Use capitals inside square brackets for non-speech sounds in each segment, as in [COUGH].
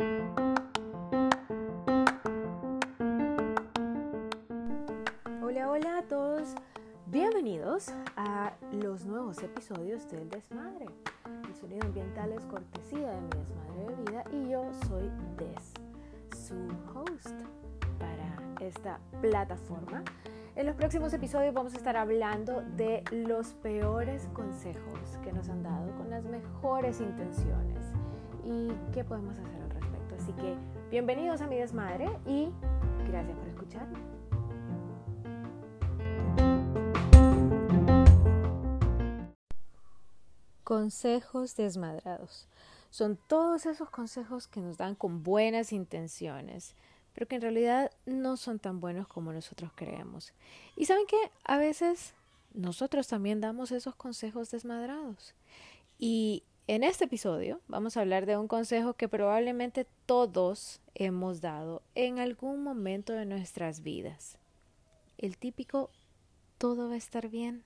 Hola, hola a todos. Bienvenidos a los nuevos episodios del Desmadre. El sonido ambiental es cortesía de mi Desmadre de Vida y yo soy Des, su host para esta plataforma. En los próximos episodios vamos a estar hablando de los peores consejos que nos han dado con las mejores intenciones y qué podemos hacer. Así que bienvenidos a mi Desmadre y gracias por escucharme. Consejos desmadrados. Son todos esos consejos que nos dan con buenas intenciones, pero que en realidad no son tan buenos como nosotros creemos. Y saben que a veces nosotros también damos esos consejos desmadrados. Y en este episodio vamos a hablar de un consejo que probablemente todos hemos dado en algún momento de nuestras vidas. El típico todo va a estar bien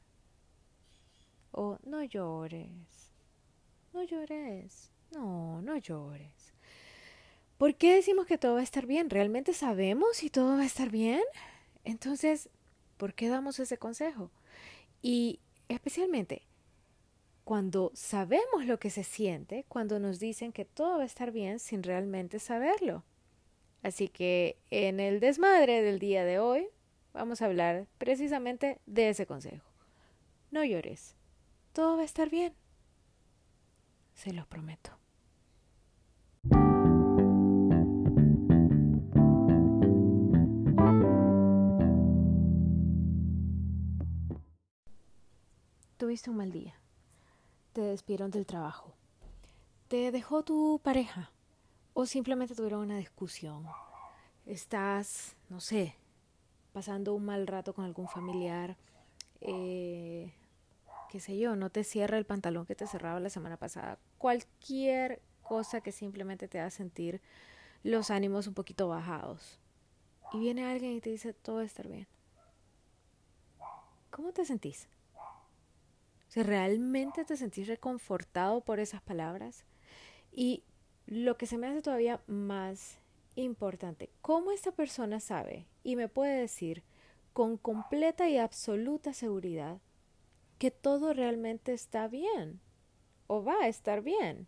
o no llores, no llores, no, no llores. ¿Por qué decimos que todo va a estar bien? ¿Realmente sabemos si todo va a estar bien? Entonces, ¿por qué damos ese consejo? Y especialmente cuando sabemos lo que se siente, cuando nos dicen que todo va a estar bien sin realmente saberlo. Así que en el desmadre del día de hoy vamos a hablar precisamente de ese consejo. No llores. Todo va a estar bien. Se los prometo. Tuviste un mal día. Te despidieron del trabajo. Te dejó tu pareja. O simplemente tuvieron una discusión. Estás, no sé, pasando un mal rato con algún familiar. Eh, qué sé yo, no te cierra el pantalón que te cerraba la semana pasada, cualquier cosa que simplemente te haga sentir los ánimos un poquito bajados. Y viene alguien y te dice, todo va a estar bien. ¿Cómo te sentís? Si realmente te sentís reconfortado por esas palabras. Y lo que se me hace todavía más importante, ¿cómo esta persona sabe y me puede decir con completa y absoluta seguridad que todo realmente está bien o va a estar bien.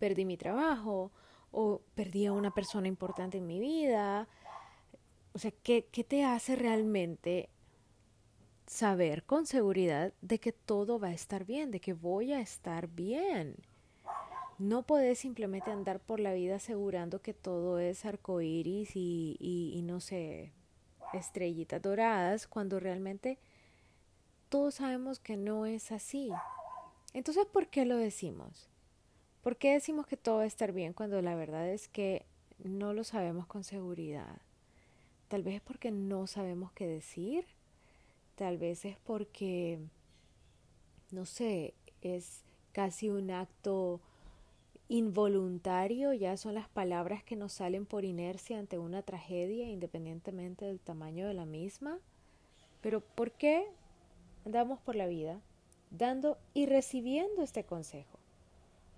Perdí mi trabajo o perdí a una persona importante en mi vida. O sea, ¿qué, qué te hace realmente saber con seguridad de que todo va a estar bien, de que voy a estar bien? No podés simplemente andar por la vida asegurando que todo es arcoíris y, y, y no sé, estrellitas doradas, cuando realmente todos sabemos que no es así. Entonces, ¿por qué lo decimos? ¿Por qué decimos que todo va a estar bien cuando la verdad es que no lo sabemos con seguridad? Tal vez es porque no sabemos qué decir. Tal vez es porque, no sé, es casi un acto involuntario, ya son las palabras que nos salen por inercia ante una tragedia, independientemente del tamaño de la misma. Pero ¿por qué andamos por la vida dando y recibiendo este consejo.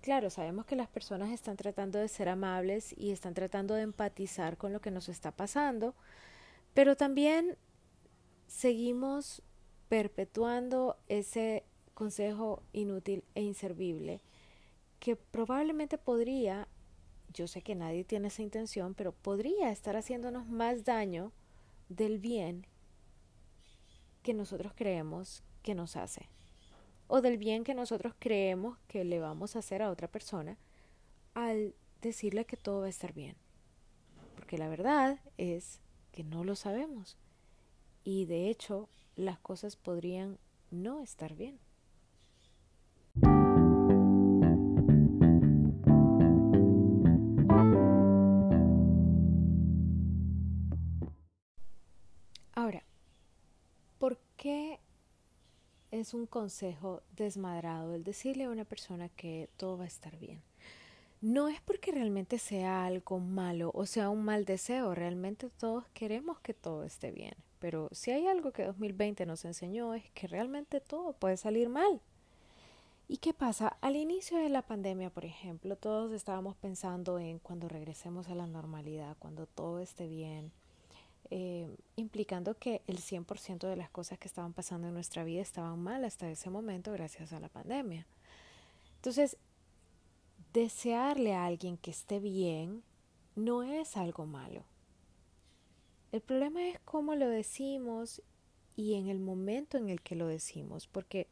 Claro, sabemos que las personas están tratando de ser amables y están tratando de empatizar con lo que nos está pasando, pero también seguimos perpetuando ese consejo inútil e inservible que probablemente podría, yo sé que nadie tiene esa intención, pero podría estar haciéndonos más daño del bien que nosotros creemos que nos hace o del bien que nosotros creemos que le vamos a hacer a otra persona al decirle que todo va a estar bien. Porque la verdad es que no lo sabemos y de hecho las cosas podrían no estar bien. es un consejo desmadrado el decirle a una persona que todo va a estar bien. No es porque realmente sea algo malo o sea un mal deseo, realmente todos queremos que todo esté bien. Pero si hay algo que 2020 nos enseñó es que realmente todo puede salir mal. ¿Y qué pasa? Al inicio de la pandemia, por ejemplo, todos estábamos pensando en cuando regresemos a la normalidad, cuando todo esté bien, eh, implicando que el 100% de las cosas que estaban pasando en nuestra vida estaban mal hasta ese momento gracias a la pandemia. Entonces, desearle a alguien que esté bien no es algo malo. El problema es cómo lo decimos y en el momento en el que lo decimos, porque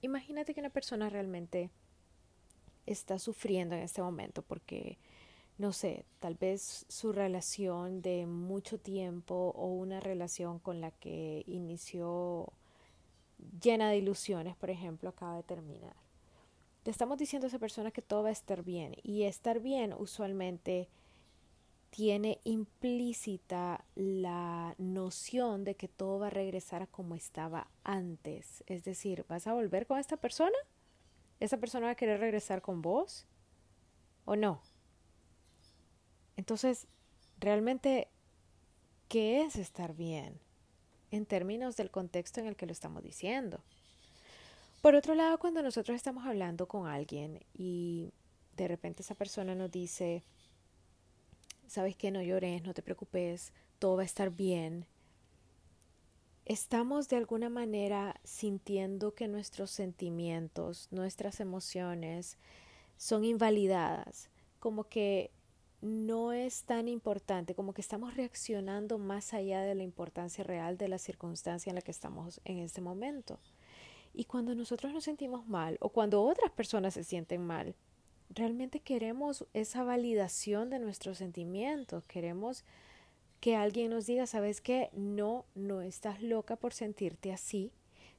imagínate que una persona realmente está sufriendo en este momento porque no sé, tal vez su relación de mucho tiempo o una relación con la que inició llena de ilusiones, por ejemplo, acaba de terminar. Le estamos diciendo a esa persona que todo va a estar bien y estar bien usualmente tiene implícita la noción de que todo va a regresar a como estaba antes. Es decir, ¿vas a volver con esta persona? ¿Esa persona va a querer regresar con vos? ¿O no? Entonces, realmente, ¿qué es estar bien? En términos del contexto en el que lo estamos diciendo. Por otro lado, cuando nosotros estamos hablando con alguien y de repente esa persona nos dice, sabes que no llores, no te preocupes, todo va a estar bien. Estamos de alguna manera sintiendo que nuestros sentimientos, nuestras emociones son invalidadas, como que no es tan importante, como que estamos reaccionando más allá de la importancia real de la circunstancia en la que estamos en este momento. Y cuando nosotros nos sentimos mal o cuando otras personas se sienten mal, realmente queremos esa validación de nuestros sentimientos, queremos que alguien nos diga, sabes qué, no, no estás loca por sentirte así,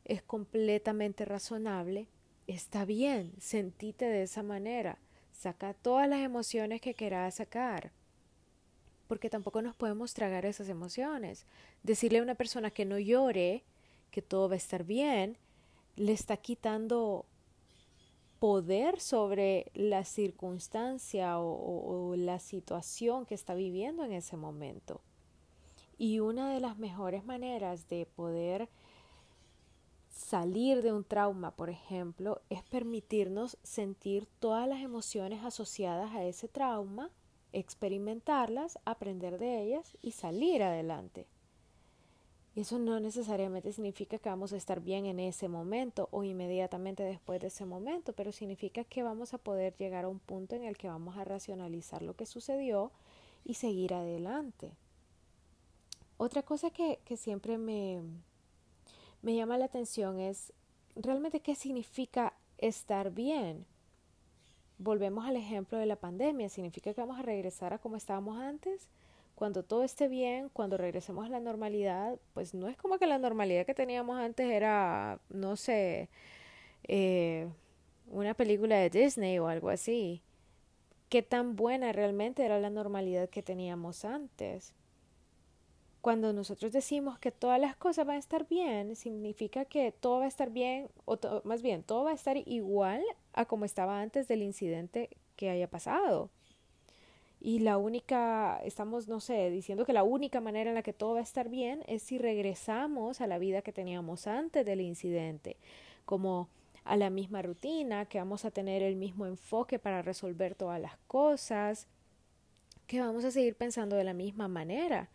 es completamente razonable, está bien, sentite de esa manera Saca todas las emociones que quieras sacar. Porque tampoco nos podemos tragar esas emociones. Decirle a una persona que no llore, que todo va a estar bien, le está quitando poder sobre la circunstancia o, la situación que está viviendo en ese momento. Y una de las mejores maneras de poder salir de un trauma, por ejemplo, es permitirnos sentir todas las emociones asociadas a ese trauma, experimentarlas, aprender de ellas y salir adelante. Eso no necesariamente significa que vamos a estar bien en ese momento o inmediatamente después de ese momento, pero significa que vamos a poder llegar a un punto en el que vamos a racionalizar lo que sucedió y seguir adelante. Otra cosa que, que siempre me, me llama la atención es realmente qué significa estar bien. Volvemos al ejemplo de la pandemia. ¿Significa que vamos a regresar a como estábamos antes? Cuando todo esté bien, cuando regresemos a la normalidad, pues no es como que la normalidad que teníamos antes era, no sé, eh, una película de Disney o algo así. ¿Qué tan buena realmente era la normalidad que teníamos antes? Cuando nosotros decimos que todas las cosas van a estar bien, significa que todo va a estar bien, o más bien, todo va a estar igual a como estaba antes del incidente que haya pasado. Y la única, estamos, no sé, diciendo que la única manera en la que todo va a estar bien es si regresamos a la vida que teníamos antes del incidente, como a la misma rutina, que vamos a tener el mismo enfoque para resolver todas las cosas, que vamos a seguir pensando de la misma manera.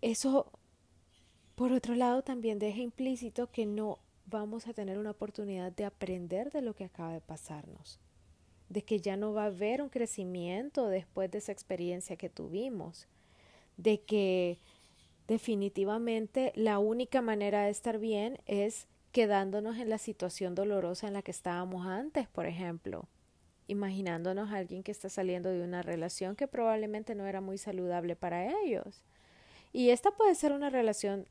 Eso, por otro lado, también deja implícito que no vamos a tener una oportunidad de aprender de lo que acaba de pasarnos, de que ya no va a haber un crecimiento después de esa experiencia que tuvimos, de que definitivamente la única manera de estar bien es quedándonos en la situación dolorosa en la que estábamos antes, por ejemplo, imaginándonos a alguien que está saliendo de una relación que probablemente no era muy saludable para ellos y esta puede ser una relación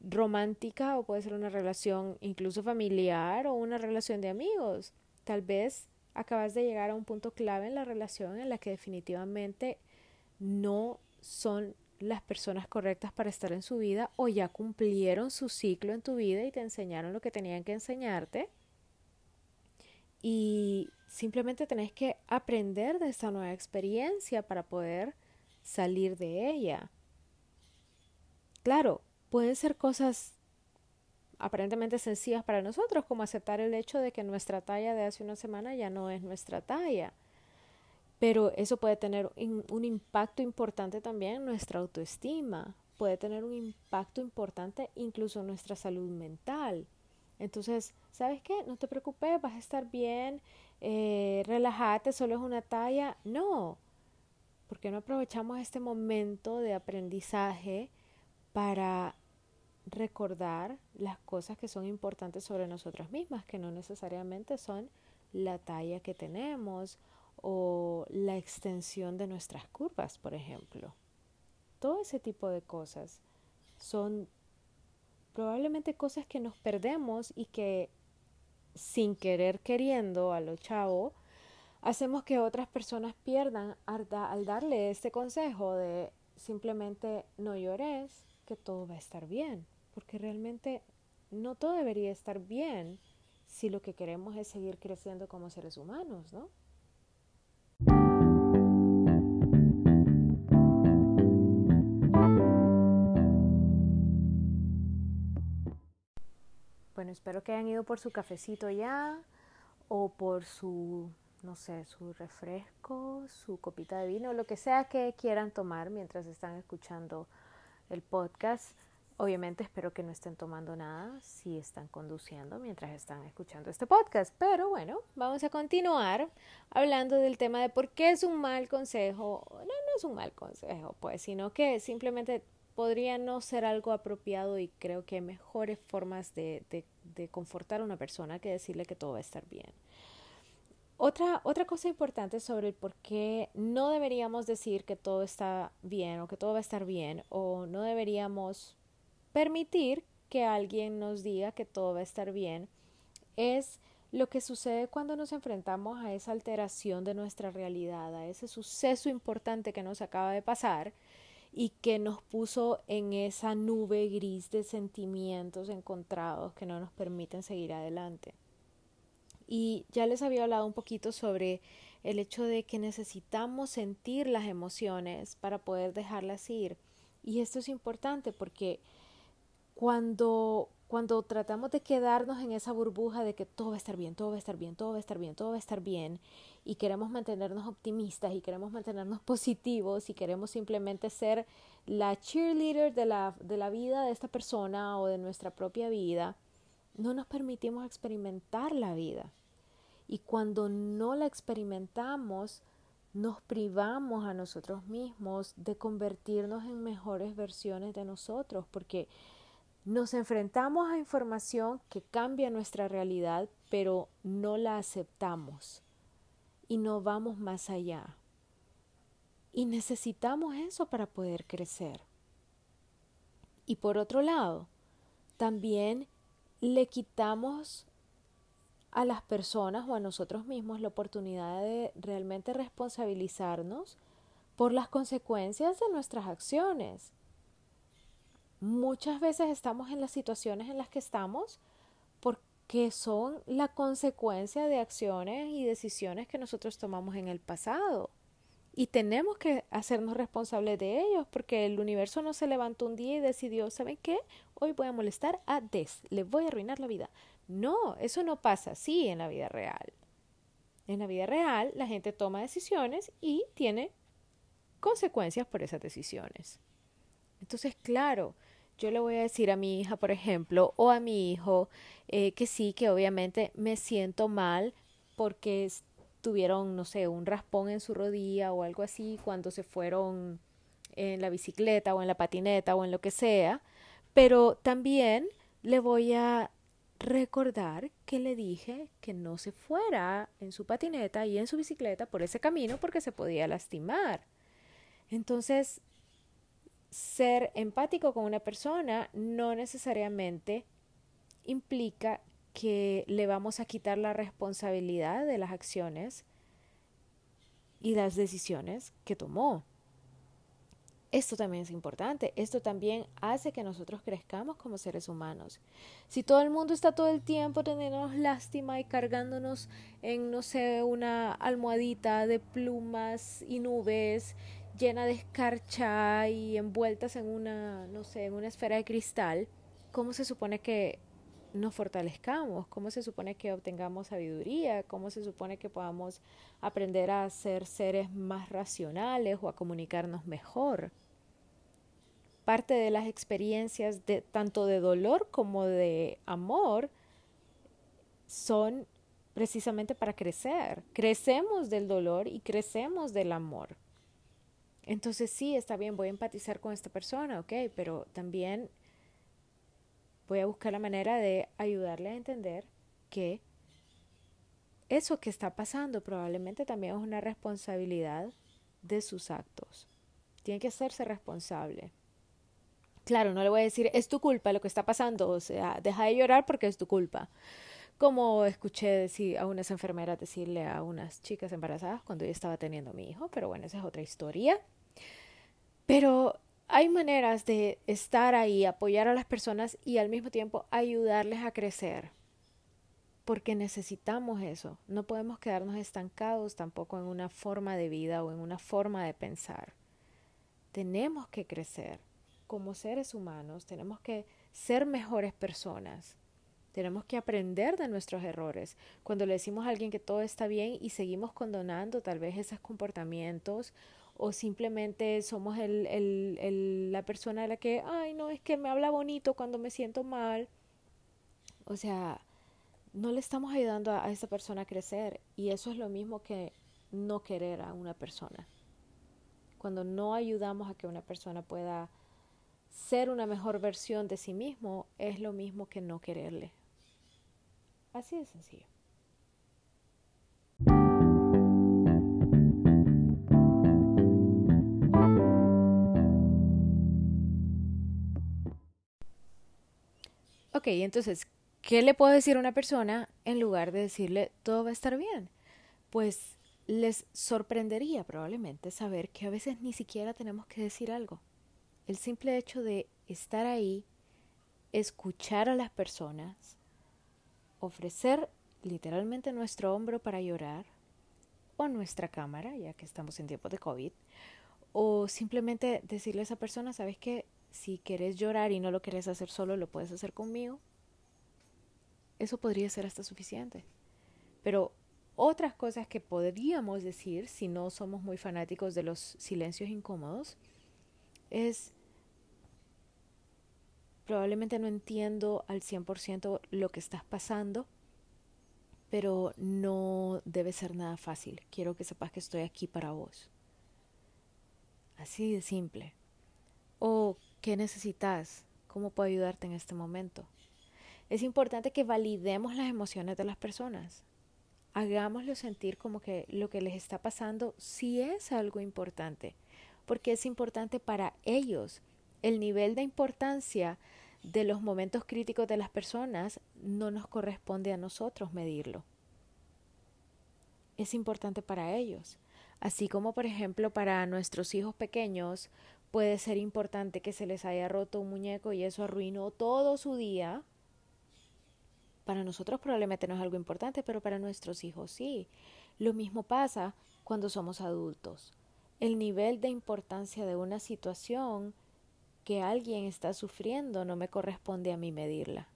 romántica o puede ser una relación incluso familiar o una relación de amigos. Tal vez acabas de llegar a un punto clave en la relación en la que definitivamente no son las personas correctas para estar en su vida o ya cumplieron su ciclo en tu vida y te enseñaron lo que tenían que enseñarte. Y simplemente tenés que aprender de esta nueva experiencia para poder salir de ella. Claro, pueden ser cosas aparentemente sencillas para nosotros, como aceptar el hecho de que nuestra talla de hace una semana ya no es nuestra talla. Pero eso puede tener un impacto importante también en nuestra autoestima, puede tener un impacto importante incluso en nuestra salud mental. Entonces, ¿sabes qué? No te preocupes, vas a estar bien, eh, relájate, solo es una talla. No, porque no aprovechamos este momento de aprendizaje para recordar las cosas que son importantes sobre nosotras mismas, que no necesariamente son la talla que tenemos o la extensión de nuestras curvas, por ejemplo. Todo ese tipo de cosas son probablemente cosas que nos perdemos y que sin querer queriendo a lo chavo hacemos que otras personas pierdan al, al darle este consejo de simplemente no llores, que todo va a estar bien, porque realmente no todo debería estar bien si lo que queremos es seguir creciendo como seres humanos, ¿no? Bueno, espero que hayan ido por su cafecito ya o por su, no sé, su refresco, su copita de vino, lo que sea que quieran tomar mientras están escuchando el podcast. Obviamente espero que no estén tomando nada si están conduciendo mientras están escuchando este podcast. Pero bueno, vamos a continuar hablando del tema de por qué es un mal consejo. No, no es un mal consejo, pues, sino que simplemente podría no ser algo apropiado y creo que hay mejores formas de, de, confortar a una persona que decirle que todo va a estar bien. Otra, otra cosa importante sobre el por qué no deberíamos decir que todo está bien o que todo va a estar bien o no deberíamos permitir que alguien nos diga que todo va a estar bien es lo que sucede cuando nos enfrentamos a esa alteración de nuestra realidad, a ese suceso importante que nos acaba de pasar y que nos puso en esa nube gris de sentimientos encontrados que no nos permiten seguir adelante. Y ya les había hablado un poquito sobre el hecho de que necesitamos sentir las emociones para poder dejarlas ir. Y esto es importante porque cuando cuando tratamos de quedarnos en esa burbuja de que todo va a estar bien, todo va a estar bien, todo va a estar bien, todo va a estar bien, y queremos mantenernos optimistas y queremos mantenernos [LAUGHS] positivos y queremos simplemente ser la cheerleader de la, de la vida de esta persona o de nuestra propia vida, no nos permitimos experimentar la vida. Y cuando no la experimentamos, nos privamos a nosotros mismos de convertirnos en mejores versiones de nosotros, porque nos enfrentamos a información que cambia nuestra realidad, pero no la aceptamos y no vamos más allá. Y necesitamos eso para poder crecer. Y por otro lado, también le quitamos a las personas o a nosotros mismos la oportunidad de realmente responsabilizarnos por las consecuencias de nuestras acciones muchas veces estamos en las situaciones en las que estamos porque son la consecuencia de acciones y decisiones que nosotros tomamos en el pasado. Y tenemos que hacernos responsables de ellos porque el universo no se levantó un día y decidió, ¿saben qué? Hoy voy a molestar a Des, le voy a arruinar la vida. No, eso no pasa así en la vida real. En la vida real la gente toma decisiones y tiene consecuencias por esas decisiones. Entonces, claro, yo le voy a decir a mi hija, por ejemplo, o a mi hijo, eh, que sí, que obviamente me siento mal porque tuvieron, no sé, un raspón en su rodilla o algo así cuando se fueron en la bicicleta o en la patineta o en lo que sea, pero también le voy a recordar que le dije que no se fuera en su patineta y en su bicicleta por ese camino porque se podía lastimar. Entonces, ser empático con una persona no necesariamente implica que le vamos a quitar la responsabilidad de las acciones y las decisiones que tomó. Esto también es importante, esto también hace que nosotros crezcamos como seres humanos. Si todo el mundo está todo el tiempo teniéndonos lástima y cargándonos en, no sé, una almohadita de plumas y nubes llena de escarcha y envueltas en una, no sé, en una esfera de cristal, ¿cómo se supone que nos fortalezcamos, cómo se supone que obtengamos sabiduría, cómo se supone que podamos aprender a ser seres más racionales o a comunicarnos mejor. Parte de las experiencias de tanto de dolor como de amor son precisamente para crecer. Crecemos del dolor y crecemos del amor. Entonces sí, está bien, voy a empatizar con esta persona, ok, pero también voy a buscar la manera de ayudarle a entender que eso que está pasando probablemente también es una responsabilidad de sus actos. Tiene que hacerse responsable. Claro, no le voy a decir, es tu culpa lo que está pasando, o sea, deja de llorar porque es tu culpa. Como escuché decir a unas enfermeras decirle a unas chicas embarazadas cuando yo estaba teniendo a mi hijo, pero bueno, esa es otra historia. Pero hay maneras de estar ahí, apoyar a las personas y al mismo tiempo ayudarles a crecer. Porque necesitamos eso. No podemos quedarnos estancados tampoco en una forma de vida o en una forma de pensar. Tenemos que crecer como seres humanos, tenemos que ser mejores personas. Tenemos que aprender de nuestros errores. Cuando le decimos a alguien que todo está bien y seguimos condonando tal vez esos comportamientos o simplemente somos el, el, el, la persona de la que, ay, no, es que me habla bonito cuando me siento mal. O sea, no le estamos ayudando a, a esa persona a crecer y eso es lo mismo que no querer a una persona. Cuando no ayudamos a que una persona pueda ser una mejor versión de sí mismo, es lo mismo que no quererle. Así de sencillo. Entonces, ¿qué le puedo decir a una persona en lugar de decirle todo va a estar bien? Pues les sorprendería probablemente saber que a veces ni siquiera tenemos que decir algo. El simple hecho de estar ahí, escuchar a las personas, ofrecer literalmente nuestro hombro para llorar, o nuestra cámara, ya que estamos en tiempos de COVID, o simplemente decirle a esa persona, ¿sabes qué? si quieres llorar y no lo quieres hacer solo, lo puedes hacer conmigo. Eso podría ser hasta suficiente. Pero otras cosas que podríamos decir, si no somos muy fanáticos de los silencios incómodos, es probablemente no entiendo al 100% lo que estás pasando, pero no debe ser nada fácil. Quiero que sepas que estoy aquí para vos. Así de simple. O ¿Qué necesitas? ¿Cómo puedo ayudarte en este momento? Es importante que validemos las emociones de las personas. Hagámoslo sentir como que lo que les está pasando sí es algo importante, porque es importante para ellos. El nivel de importancia de los momentos críticos de las personas no nos corresponde a nosotros medirlo. Es importante para ellos. Así como, por ejemplo, para nuestros hijos pequeños puede ser importante que se les haya roto un muñeco y eso arruinó todo su día. Para nosotros probablemente no es algo importante, pero para nuestros hijos sí. Lo mismo pasa cuando somos adultos. El nivel de importancia de una situación que alguien está sufriendo no me corresponde a mí medirla.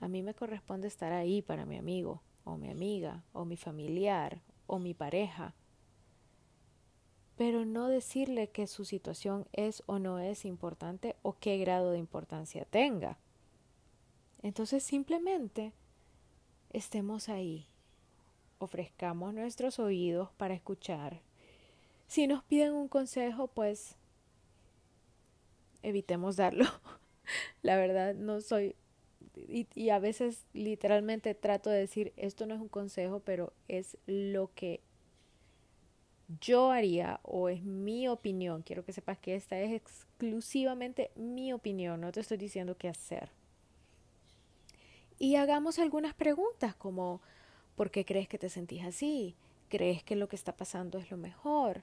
A mí me corresponde estar ahí para mi amigo o mi amiga o mi familiar o mi pareja pero no decirle que su situación es o no es importante o qué grado de importancia tenga. Entonces simplemente estemos ahí, ofrezcamos nuestros oídos para escuchar. Si nos piden un consejo, pues evitemos darlo. [LAUGHS] La verdad, no soy... Y, a veces literalmente trato de decir, esto no es un consejo, pero es lo que yo haría o es mi opinión, quiero que sepas que esta es exclusivamente mi opinión, no te estoy diciendo qué hacer. Y hagamos algunas preguntas como ¿por qué crees que te sentís así? ¿Crees que lo que está pasando es lo mejor?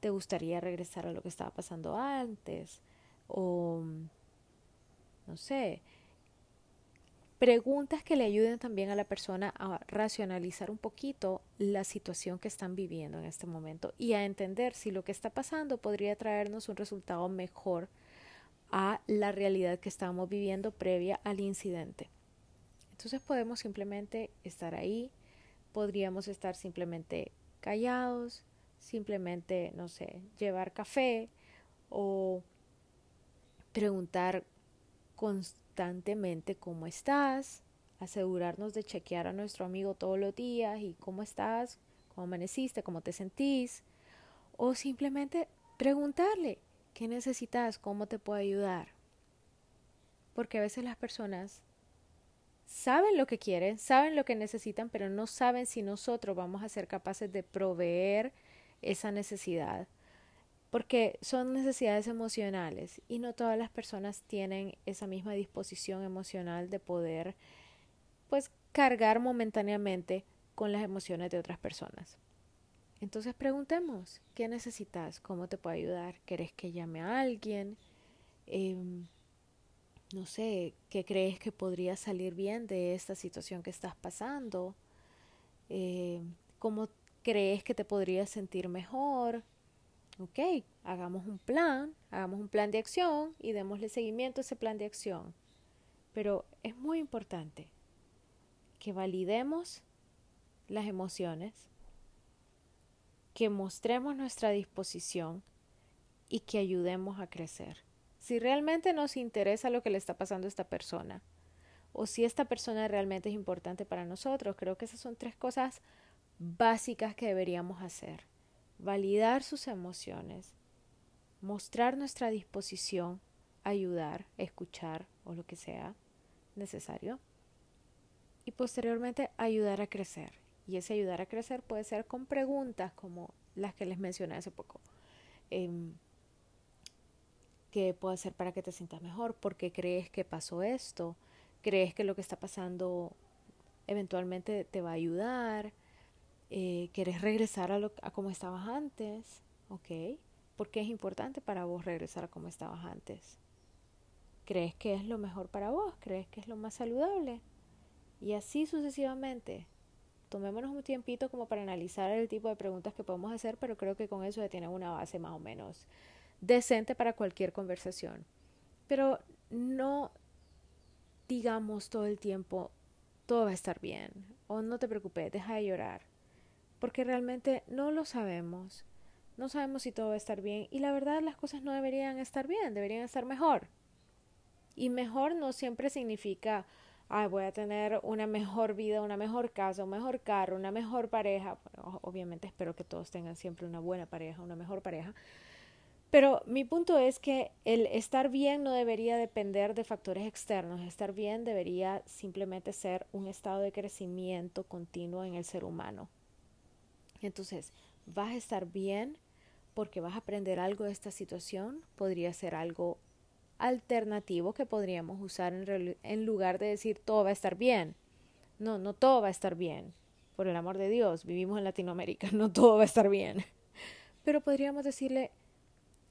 ¿Te gustaría regresar a lo que estaba pasando antes? O no sé, preguntas que le ayuden también a la persona a racionalizar un poquito la situación que están viviendo en este momento y a entender si lo que está pasando podría traernos un resultado mejor a la realidad que estamos viviendo previa al incidente. Entonces podemos simplemente estar ahí, podríamos estar simplemente callados, simplemente, no sé, llevar café o preguntar constantemente cómo estás, asegurarnos de chequear a nuestro amigo todos los días y cómo estás, cómo amaneciste, cómo te sentís, o simplemente preguntarle qué necesitas, cómo te puedo ayudar. Porque a veces las personas saben lo que quieren, saben lo que necesitan, pero no saben si nosotros vamos a ser capaces de proveer esa necesidad. Porque son necesidades emocionales y no todas las personas tienen esa misma disposición emocional de poder pues cargar momentáneamente con las emociones de otras personas. Entonces preguntemos, ¿qué necesitas? ¿Cómo te puedo ayudar? ¿Querés que llame a alguien? Eh, no sé, qué crees que podría salir bien de esta situación que estás pasando, eh, cómo crees que te podrías sentir mejor. Ok, hagamos un plan, hagamos un plan de acción y démosle seguimiento a ese plan de acción. Pero es muy importante que validemos las emociones, que mostremos nuestra disposición y que ayudemos a crecer si realmente nos interesa lo que le está pasando a esta persona o si esta persona realmente es importante para nosotros. Creo que esas son tres cosas básicas que deberíamos hacer. Validar sus emociones, mostrar nuestra disposición, ayudar, escuchar o lo que sea necesario y posteriormente ayudar a crecer. Y ese ayudar a crecer puede ser con preguntas como las que les mencioné hace poco. Em, qué puedo hacer para que te sientas mejor, por qué crees que pasó esto, crees que lo que está pasando eventualmente te va a ayudar, eh, quieres regresar a, lo, a como estabas antes, ¿ok? ¿Por qué es importante para vos regresar a como estabas antes? ¿Crees que es lo mejor para vos? ¿Crees que es lo más saludable? Y así sucesivamente. Tomémonos un tiempito como para analizar el tipo de preguntas que podemos hacer, pero creo que con eso ya tiene una base más o menos decente para cualquier conversación. Pero no digamos todo el tiempo, todo va a estar bien, o no te preocupes, deja de llorar, porque realmente no lo sabemos. No sabemos si todo va a estar bien y la verdad las cosas no deberían estar bien, deberían estar mejor. Y mejor no siempre significa, ay, voy a tener una mejor vida, una mejor casa, un mejor carro, una mejor pareja. obviamente espero que todos tengan siempre una buena pareja, una mejor pareja. Pero mi punto es que el estar bien no debería depender de factores externos. Estar bien debería simplemente ser un estado de crecimiento continuo en el ser humano. Entonces, vas a estar bien porque vas a aprender algo de esta situación. Podría ser algo alternativo que podríamos usar en, en lugar de decir todo va a estar bien. No, no todo va a estar bien. Por el amor de Dios, vivimos en Latinoamérica, [LAUGHS] no todo va a estar bien. Pero podríamos decirle,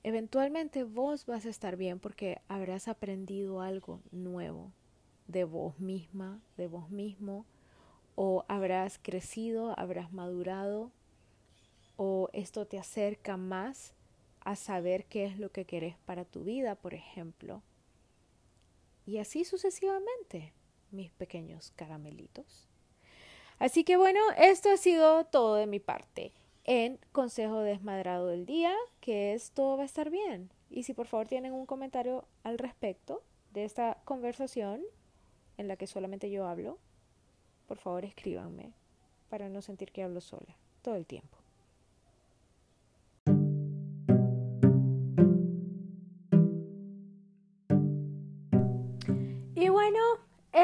eventualmente vos vas a estar bien porque habrás aprendido algo nuevo de vos misma, de vos mismo, o habrás crecido, habrás madurado, o esto te acerca más a saber qué es lo que querés para tu vida, por ejemplo. Y así sucesivamente, mis pequeños caramelitos. Así que bueno, esto ha sido todo de mi parte en Consejo Desmadrado del Día, que es todo va a estar bien. Y si por favor tienen un comentario al respecto de esta conversación en la que solamente yo hablo, por favor escríbanme para no sentir que hablo sola todo el tiempo.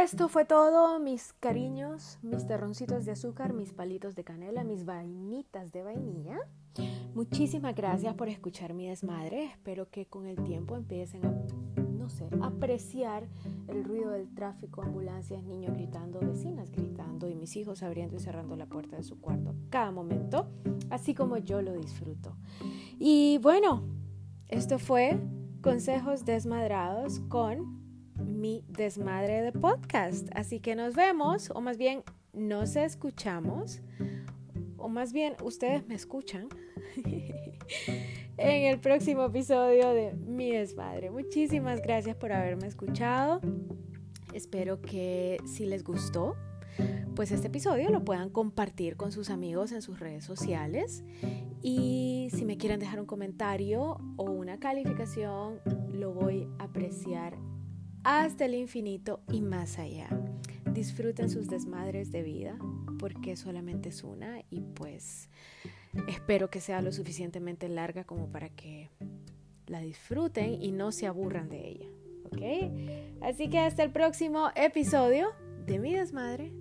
Esto fue todo, mis cariños, mis terroncitos de azúcar, mis palitos de canela, mis vainitas de vainilla. Muchísimas gracias por escuchar mi desmadre. Espero que con el tiempo empiecen a, no sé, apreciar el ruido del tráfico, ambulancias, niños gritando, vecinas gritando y mis hijos abriendo y cerrando la puerta de su cuarto cada momento, así como yo lo disfruto. Y bueno, esto fue Consejos Desmadrados con mi desmadre de podcast. Así que nos vemos, o más bien nos escuchamos, o más bien ustedes me escuchan [LAUGHS] en el próximo episodio de Mi desmadre. Muchísimas gracias por haberme escuchado. Espero que si les gustó, pues este episodio lo puedan compartir con sus amigos en sus redes sociales. Y si me quieren dejar un comentario o una calificación, lo voy a apreciar hasta el infinito y más allá. Disfruten sus desmadres de vida porque solamente es una y pues espero que sea lo suficientemente larga como para que la disfruten y no se aburran de ella. ¿Ok? Así que hasta el próximo episodio de Mi Desmadre